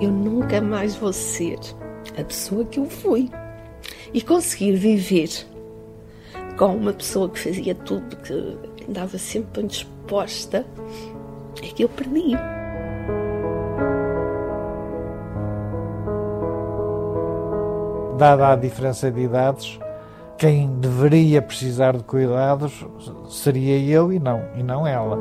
eu nunca mais vou ser a pessoa que eu fui. E conseguir viver com uma pessoa que fazia tudo, que andava sempre disposta, é que eu perdi. Dada a diferença de idades, quem deveria precisar de cuidados seria eu e não, e não ela.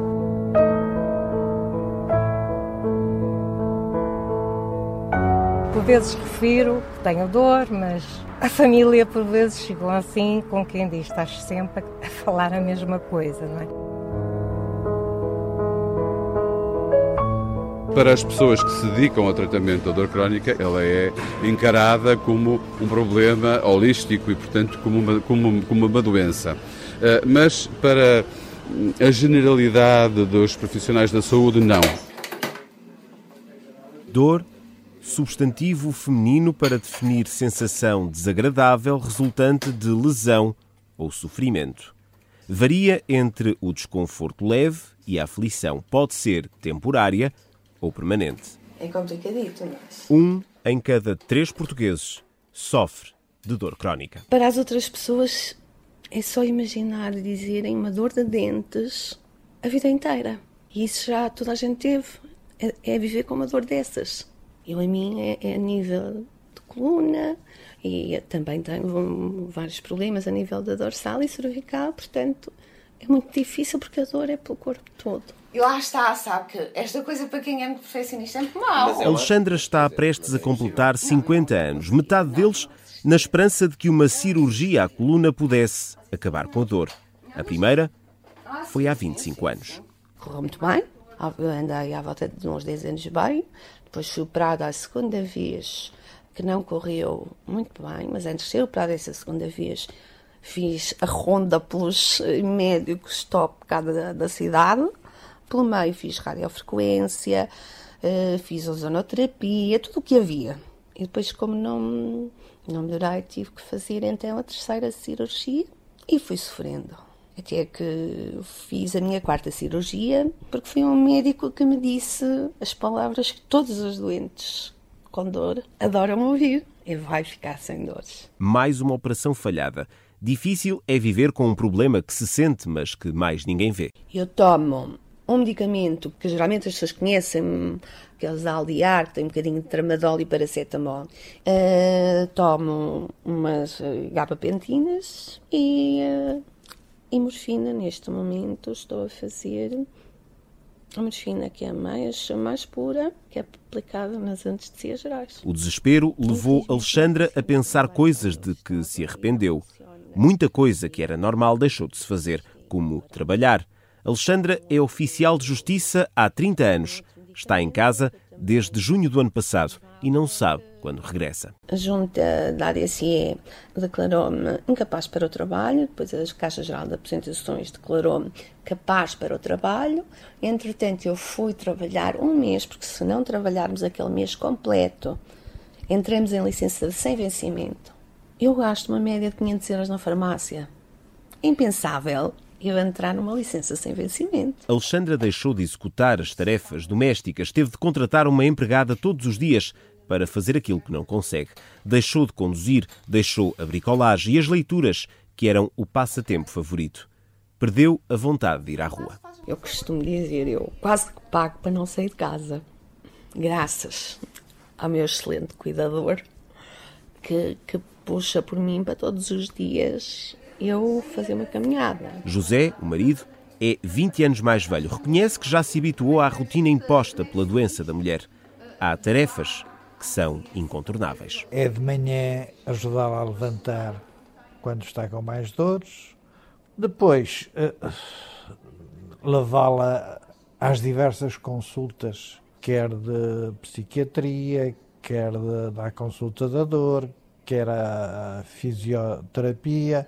Vezes refiro que tenho dor, mas a família por vezes chegou assim, com quem diz, estás sempre a falar a mesma coisa, não é? Para as pessoas que se dedicam ao tratamento da dor crónica, ela é encarada como um problema holístico e, portanto, como uma, como, como uma doença. Eh, mas para a generalidade dos profissionais da saúde, não. Dor, substantivo feminino para definir sensação desagradável resultante de lesão ou sofrimento. Varia entre o desconforto leve e a aflição. Pode ser temporária ou permanente. É complicadito, mas... Um em cada três portugueses sofre de dor crónica. Para as outras pessoas é só imaginar dizerem uma dor de dentes a vida inteira. E isso já toda a gente teve. É, é viver com uma dor dessas. Eu, a mim, é, é a nível de coluna e também tenho vários problemas a nível da dorsal e cervical, portanto, é muito difícil porque a dor é pelo corpo todo. E lá está, sabe que esta coisa para quem é perfeccionista é muito mau. Alexandra está prestes a completar 50 anos, metade deles na esperança de que uma cirurgia à coluna pudesse acabar com a dor. A primeira foi há 25 anos. Correu muito bem, andei à volta de uns 10 anos bem, depois fui operada a segunda vez, que não correu muito bem, mas antes de ser operada essa segunda vez, fiz a ronda pelos médicos top cá da, da cidade. Pelo meio fiz radiofrequência, uh, fiz ozonoterapia, tudo o que havia. E depois, como não, não melhorei, tive que fazer então a terceira cirurgia e fui sofrendo. Até que fiz a minha quarta cirurgia, porque foi um médico que me disse as palavras que todos os doentes com dor adoram ouvir. E vai ficar sem dores. Mais uma operação falhada. Difícil é viver com um problema que se sente, mas que mais ninguém vê. Eu tomo um medicamento que geralmente as pessoas conhecem, aqueles Aldiar, que tem um bocadinho de tramadol e paracetamol. Uh, tomo umas gabapentinas e, uh, e morfina. Neste momento estou a fazer a morfina que é mais, mais pura, que é aplicada nas anestesias gerais. O desespero levou Alexandra a pensar coisas de que se arrependeu. Muita coisa que era normal deixou de se fazer, como trabalhar. Alexandra é oficial de justiça há 30 anos. Está em casa desde junho do ano passado e não sabe quando regressa. A junta da ADCE declarou-me incapaz para o trabalho, depois a Caixa Geral de Apresentações declarou-me capaz para o trabalho. Entretanto, eu fui trabalhar um mês, porque se não trabalharmos aquele mês completo, entramos em licença sem vencimento. Eu gasto uma média de 500 euros na farmácia. Impensável eu entrar numa licença sem vencimento. Alexandra deixou de executar as tarefas domésticas, teve de contratar uma empregada todos os dias para fazer aquilo que não consegue. Deixou de conduzir, deixou a bricolagem e as leituras, que eram o passatempo favorito. Perdeu a vontade de ir à rua. Eu costumo dizer, eu quase que pago para não sair de casa. Graças ao meu excelente cuidador, que, que puxa por mim para todos os dias eu fazer uma caminhada. José, o marido, é 20 anos mais velho. Reconhece que já se habituou à rotina imposta pela doença da mulher. Há tarefas que são incontornáveis. É de manhã ajudá-la a levantar quando está com mais dores. Depois, uh, levá-la às diversas consultas, quer de psiquiatria, quer de, da consulta da dor, quer a fisioterapia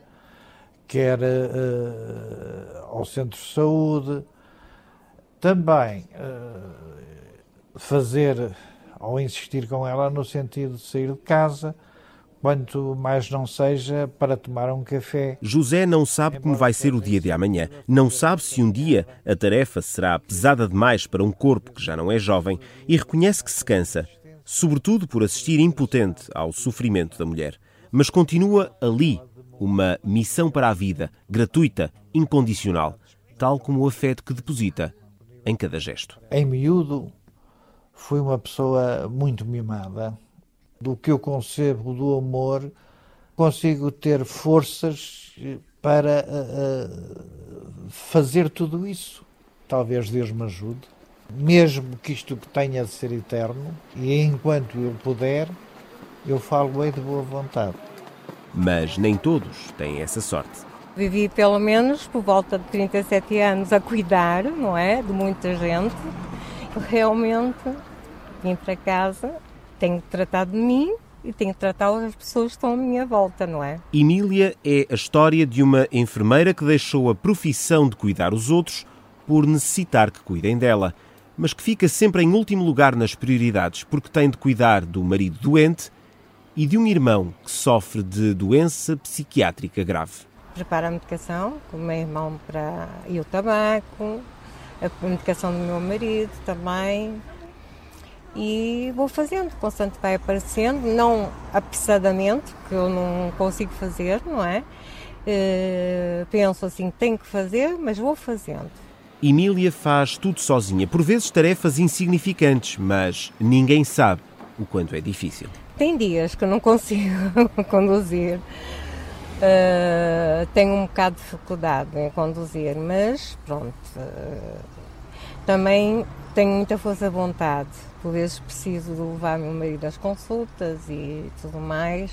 quer uh, ao centro de saúde, também uh, fazer ou insistir com ela no sentido de sair de casa, quanto mais não seja para tomar um café. José não sabe como vai ser o dia de amanhã. Não sabe se um dia a tarefa será pesada demais para um corpo que já não é jovem e reconhece que se cansa. sobretudo por assistir impotente ao sofrimento da mulher. Mas continua ali uma missão para a vida, gratuita, incondicional, tal como o afeto que deposita em cada gesto. Em miúdo, fui uma pessoa muito mimada. Do que eu concebo do amor, consigo ter forças para uh, fazer tudo isso. Talvez Deus me ajude. Mesmo que isto tenha de ser eterno, e enquanto eu puder, eu falo bem de boa vontade. Mas nem todos têm essa sorte. Vivi pelo menos por volta de 37 anos a cuidar, não é? De muita gente. Realmente vim para casa, tenho tratado de mim e tenho tratado as pessoas que estão à minha volta, não é? Emília é a história de uma enfermeira que deixou a profissão de cuidar os outros por necessitar que cuidem dela, mas que fica sempre em último lugar nas prioridades porque tem de cuidar do marido doente e de um irmão que sofre de doença psiquiátrica grave. Preparo a medicação com o meu irmão para... e o tabaco, a medicação do meu marido também, e vou fazendo, constante vai aparecendo, não apressadamente, que eu não consigo fazer, não é? Uh, penso assim, tenho que fazer, mas vou fazendo. Emília faz tudo sozinha, por vezes tarefas insignificantes, mas ninguém sabe o quanto é difícil. Tem dias que não consigo conduzir, uh, tenho um bocado de dificuldade em conduzir, mas pronto. Uh, também tenho muita força de vontade. Por vezes preciso de levar meu marido às consultas e tudo mais.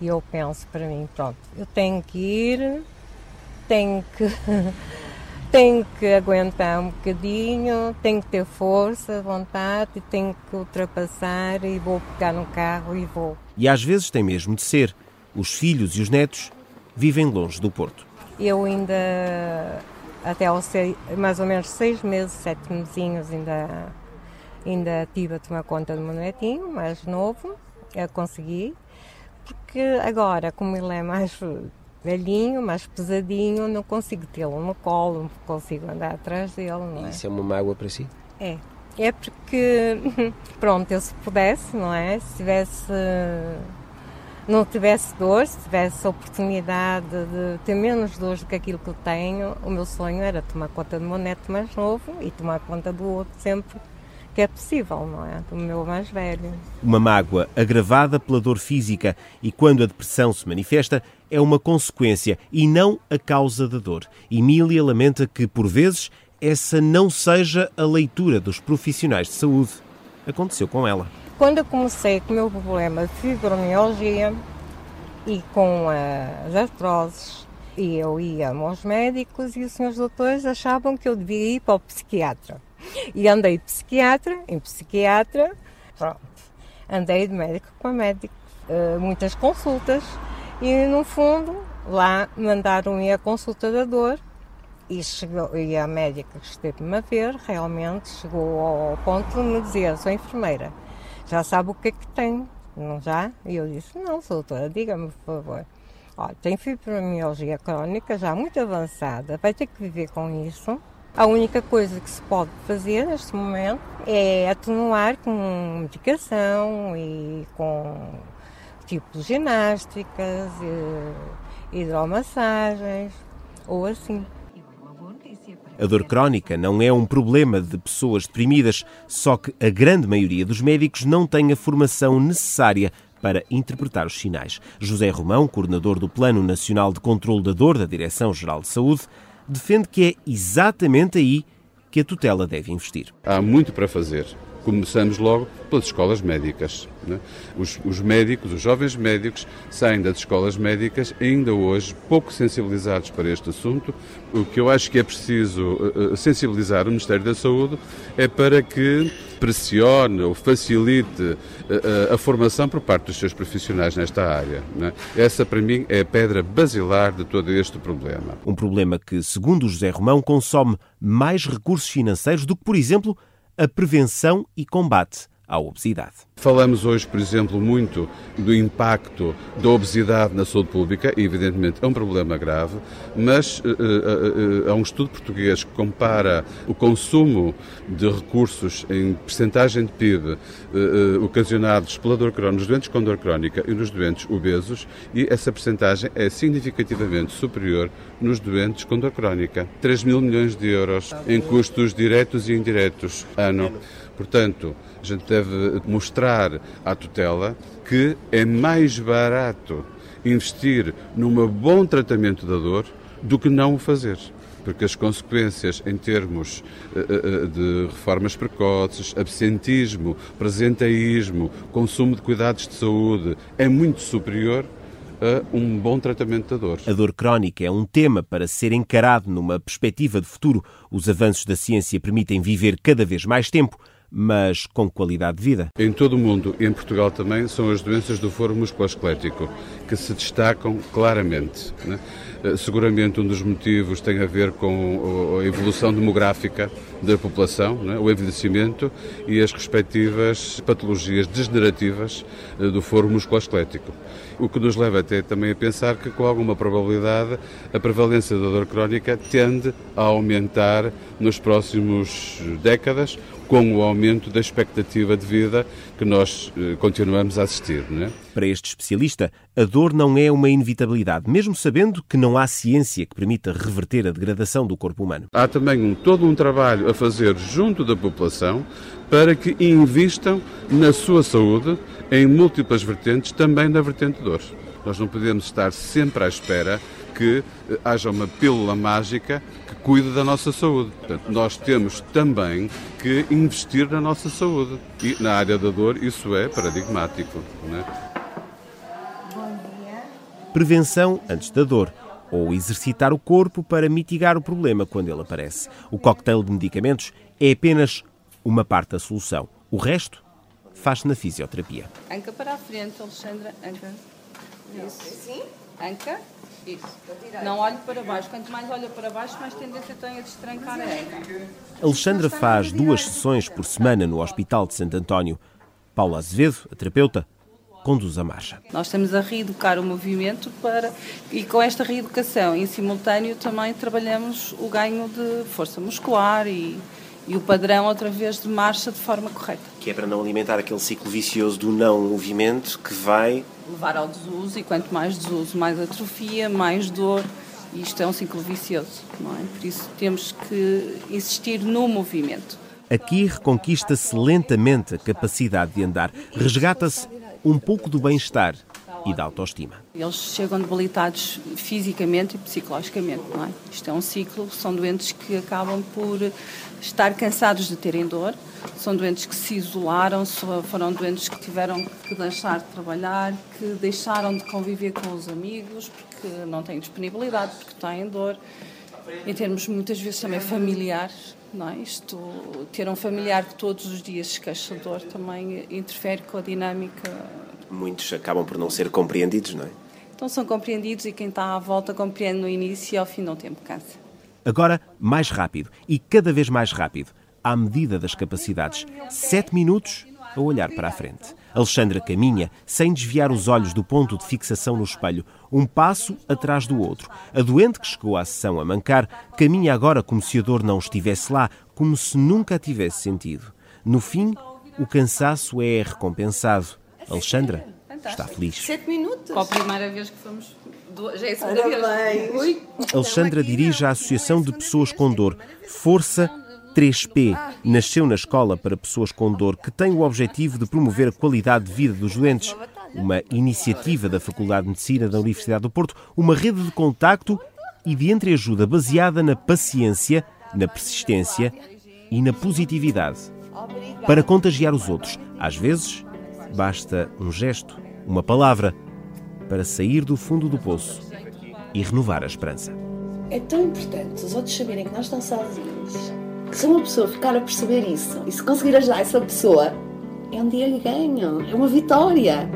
E eu penso para mim, pronto, eu tenho que ir, tenho que, tenho que aguentar um bocadinho, tenho que ter força, vontade, e tenho que ultrapassar e vou pegar no carro e vou. E às vezes tem mesmo de ser. Os filhos e os netos vivem longe do Porto. Eu ainda até aos seis, mais ou menos seis meses, sete mesinhos, ainda, ainda tive a tomar conta do meu netinho, mais novo, eu consegui, porque agora, como ele é mais velhinho, mais pesadinho, não consigo tê-lo no colo, não consigo andar atrás dele. Não é? Isso é uma mágoa para si? É. É porque, pronto, eu se pudesse, não é? Se tivesse não tivesse dor, se tivesse a oportunidade de ter menos dores do que aquilo que tenho, o meu sonho era tomar conta do meu neto mais novo e tomar conta do outro sempre que é possível, não é? Do meu mais velho. Uma mágoa agravada pela dor física e quando a depressão se manifesta é uma consequência e não a causa da dor. Emília lamenta que, por vezes, essa não seja a leitura dos profissionais de saúde. Aconteceu com ela. Quando eu comecei com o meu problema de fibromialgia e com as artroses, e eu ia aos médicos e os senhores doutores achavam que eu devia ir para o psiquiatra. E andei de psiquiatra em psiquiatra, pronto. Andei de médico para médico, eh, muitas consultas e no fundo lá mandaram ir a consulta da dor e, chegou, e a médica que esteve-me a ver realmente chegou ao ponto de me dizer, sou enfermeira, já sabe o que é que tem, não já? E eu disse, não, doutora, diga-me, por favor. Olha, tem fibromialgia crónica já muito avançada, vai ter que viver com isso. A única coisa que se pode fazer neste momento é atenuar com medicação e com tipo ginásticas, hidromassagens ou assim. A dor crónica não é um problema de pessoas deprimidas, só que a grande maioria dos médicos não tem a formação necessária para interpretar os sinais. José Romão, coordenador do Plano Nacional de Controlo da Dor da Direção-Geral de Saúde, defende que é exatamente aí que a tutela deve investir. Há muito para fazer começamos logo pelas escolas médicas. Né? Os, os, médicos, os jovens médicos, saem das escolas médicas ainda hoje pouco sensibilizados para este assunto. O que eu acho que é preciso uh, sensibilizar o Ministério da Saúde é para que pressione ou facilite uh, a formação por parte dos seus profissionais nesta área. Né? Essa, para mim, é a pedra basilar de todo este problema. Um problema que, segundo José Romão, consome mais recursos financeiros do que, por exemplo, a prevenção e combate à obesidade. Falamos hoje, por exemplo, muito do impacto da obesidade na saúde pública, e evidentemente é um problema grave, mas uh, uh, uh, há um estudo português que compara o consumo de recursos em percentagem de PIB ocasionados pela dor crónica, nos doentes com dor crónica e nos doentes obesos, e essa percentagem é significativamente superior nos doentes com dor crónica. 3 mil milhões de euros em custos diretos e indiretos ano. Portanto, a gente deve mostrar à tutela que é mais barato investir num bom tratamento da dor do que não o fazer porque as consequências em termos uh, uh, de reformas precoces, absentismo, presenteísmo, consumo de cuidados de saúde é muito superior a um bom tratamento da dor. A dor crónica é um tema para ser encarado numa perspectiva de futuro. Os avanços da ciência permitem viver cada vez mais tempo mas com qualidade de vida. Em todo o mundo e em Portugal também são as doenças do foro musculoesquelético que se destacam claramente. Né? Seguramente um dos motivos tem a ver com a evolução demográfica da população, né? o envelhecimento e as respectivas patologias degenerativas eh, do foro musculoesquelético. O que nos leva até também a pensar que, com alguma probabilidade, a prevalência da dor crónica tende a aumentar nos próximos décadas com o aumento da expectativa de vida que nós eh, continuamos a assistir. É? Para este especialista, a dor não é uma inevitabilidade, mesmo sabendo que não há ciência que permita reverter a degradação do corpo humano. Há também um, todo um trabalho a fazer junto da população para que invistam na sua saúde em múltiplas vertentes, também na vertente dor. Nós não podemos estar sempre à espera que eh, haja uma pílula mágica que cuide da nossa saúde. Portanto, nós temos também que investir na nossa saúde. E na área da dor isso é paradigmático. Não é? Prevenção antes da dor ou exercitar o corpo para mitigar o problema quando ele aparece. O cocktail de medicamentos é apenas uma parte da solução. O resto faz-se na fisioterapia. Anca para a frente, Alexandra. Anca. Isso. Sim? Anca. Isso. Não olhe para baixo. Quanto mais olha para baixo, mais tendência tem a destrancar a anca. Alexandra faz duas sessões por semana no Hospital de Santo António. Paula Azevedo, a terapeuta, conduz a marcha. Nós estamos a reeducar o movimento para e com esta reeducação em simultâneo também trabalhamos o ganho de força muscular e, e o padrão outra vez de marcha de forma correta. Que é para não alimentar aquele ciclo vicioso do não movimento que vai levar ao desuso e quanto mais desuso, mais atrofia, mais dor. E isto é um ciclo vicioso, não é? Por isso temos que insistir no movimento. Aqui reconquista-se lentamente a capacidade de andar, resgata-se um pouco do bem-estar e da autoestima. Eles chegam debilitados fisicamente e psicologicamente, não é? Isto é um ciclo, são doentes que acabam por estar cansados de terem dor, são doentes que se isolaram, foram doentes que tiveram que deixar de trabalhar, que deixaram de conviver com os amigos porque não têm disponibilidade, porque têm dor. Em termos muitas vezes também familiares, não é? Isto, ter um familiar que todos os dias se queixa de dor também interfere com a dinâmica. Muitos acabam por não ser compreendidos, não é? Então são compreendidos e quem está à volta compreende no início e ao fim do tempo cansa. Agora, mais rápido e cada vez mais rápido, à medida das capacidades. Sete minutos a olhar para a frente. Alexandra caminha sem desviar os olhos do ponto de fixação no espelho, um passo atrás do outro. A doente que chegou à sessão a mancar caminha agora como se a dor não estivesse lá, como se nunca a tivesse sentido. No fim, o cansaço é recompensado. Alexandra está feliz. Sete minutos. Qual a primeira vez que fomos já é a segunda vez. Alexandra dirige a Associação de Pessoas com Dor, Força 3P. Nasceu na escola para pessoas com dor, que tem o objetivo de promover a qualidade de vida dos doentes. Uma iniciativa da Faculdade de Medicina da Universidade do Porto, uma rede de contacto e de entreajuda baseada na paciência, na persistência e na positividade. Para contagiar os outros, às vezes, basta um gesto, uma palavra para sair do fundo do poço e renovar a esperança. É tão importante os outros saberem que não estão sozinhos, se uma pessoa ficar a perceber isso e se conseguir ajudar essa pessoa, é um dia de ganho, é uma vitória.